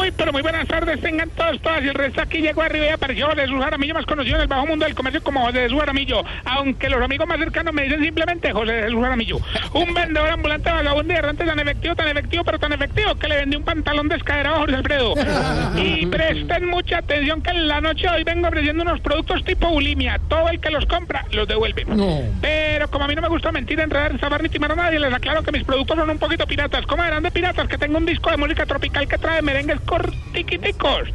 Muy, pero muy buenas tardes, tengan todos, todas. Y el resto aquí llegó arriba y apareció Jesús Jaramillo, más conocido en el bajo mundo del comercio como José Jesús Jaramillo. Aunque los amigos más cercanos me dicen simplemente José Jesús Jaramillo. Un vendedor ambulante vagabundo y errante tan efectivo, tan efectivo, pero tan efectivo que le vendí un pantalón de escadera a Jorge Alfredo. Y presten mucha atención que en la noche hoy vengo ofreciendo unos productos tipo bulimia. Todo el que los compra los devuelve. Pero como a mí no me gusta mentir, enredar, saber ni timar a nadie, les aclaro que mis productos son un poquito piratas. ¿Cómo eran de piratas? Que tengo un disco de música tropical que trae merengues cortiquiticos.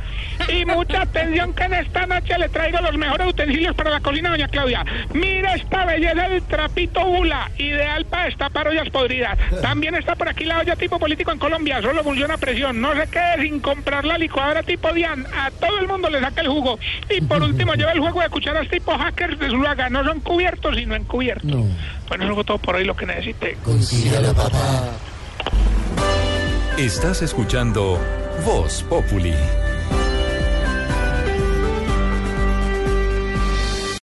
Y mucha atención que en esta noche le traigo los mejores utensilios para la cocina, doña Claudia. Mira esta belleza del trapito bula, ideal para destapar ollas podridas. También está por aquí la olla tipo político en Colombia, solo funciona a presión. No se quede sin comprar la licuadora tipo Dian. A todo el mundo le saca el jugo. Y por último, lleva el juego de cucharas tipo hackers de Zulaga. No son cubiertos, sino encubiertos. Bueno, eso es todo por hoy lo que necesite. Estás escuchando Voz Populi.